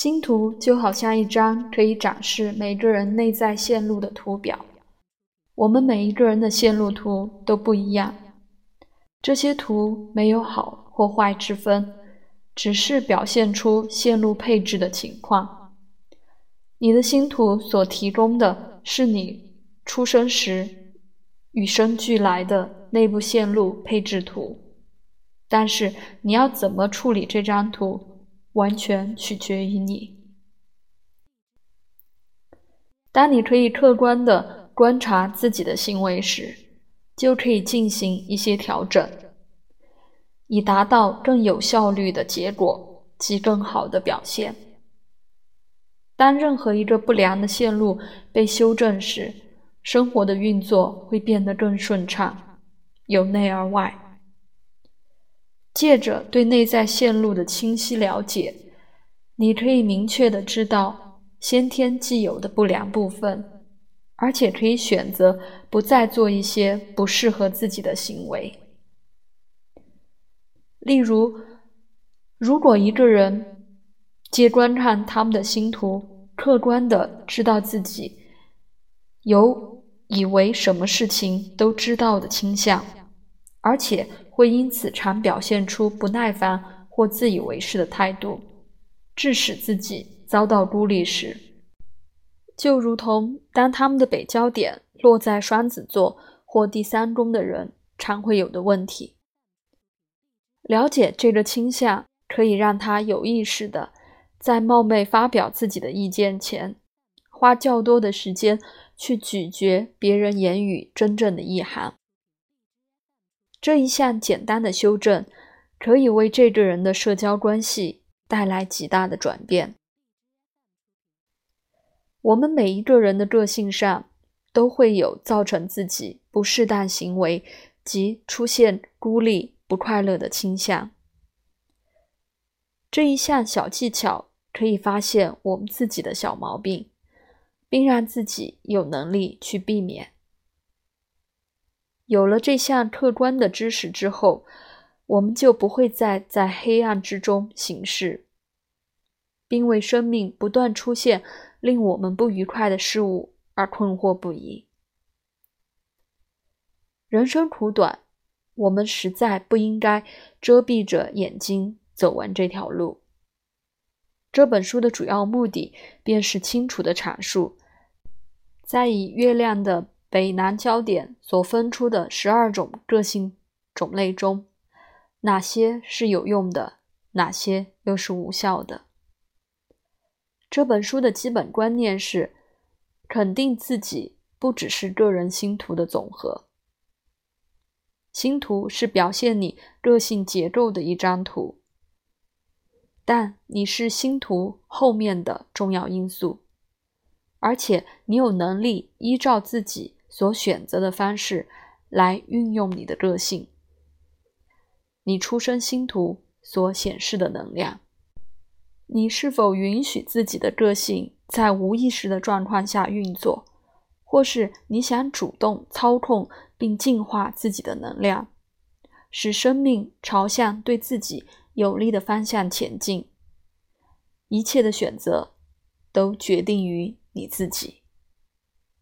星图就好像一张可以展示每个人内在线路的图表。我们每一个人的线路图都不一样，这些图没有好或坏之分，只是表现出线路配置的情况。你的星图所提供的是你出生时与生俱来的内部线路配置图，但是你要怎么处理这张图，完全取决于你。当你可以客观的。观察自己的行为时，就可以进行一些调整，以达到更有效率的结果及更好的表现。当任何一个不良的线路被修正时，生活的运作会变得更顺畅，由内而外。借着对内在线路的清晰了解，你可以明确的知道先天既有的不良部分。而且可以选择不再做一些不适合自己的行为。例如，如果一个人借观看他们的星图，客观的知道自己有以为什么事情都知道的倾向，而且会因此常表现出不耐烦或自以为是的态度，致使自己遭到孤立时。就如同当他们的北焦点落在双子座或第三宫的人常会有的问题。了解这个倾向，可以让他有意识的在冒昧发表自己的意见前，花较多的时间去咀嚼别人言语真正的意涵。这一项简单的修正，可以为这个人的社交关系带来极大的转变。我们每一个人的个性上都会有造成自己不适当行为及出现孤立、不快乐的倾向。这一项小技巧可以发现我们自己的小毛病，并让自己有能力去避免。有了这项客观的知识之后，我们就不会再在黑暗之中行事，并为生命不断出现。令我们不愉快的事物而困惑不已。人生苦短，我们实在不应该遮蔽着眼睛走完这条路。这本书的主要目的便是清楚的阐述，在以月亮的北南焦点所分出的十二种个性种类中，哪些是有用的，哪些又是无效的。这本书的基本观念是：肯定自己不只是个人星图的总和。星图是表现你个性结构的一张图，但你是星图后面的重要因素，而且你有能力依照自己所选择的方式来运用你的个性，你出生星图所显示的能量。你是否允许自己的个性在无意识的状况下运作，或是你想主动操控并净化自己的能量，使生命朝向对自己有利的方向前进？一切的选择都决定于你自己。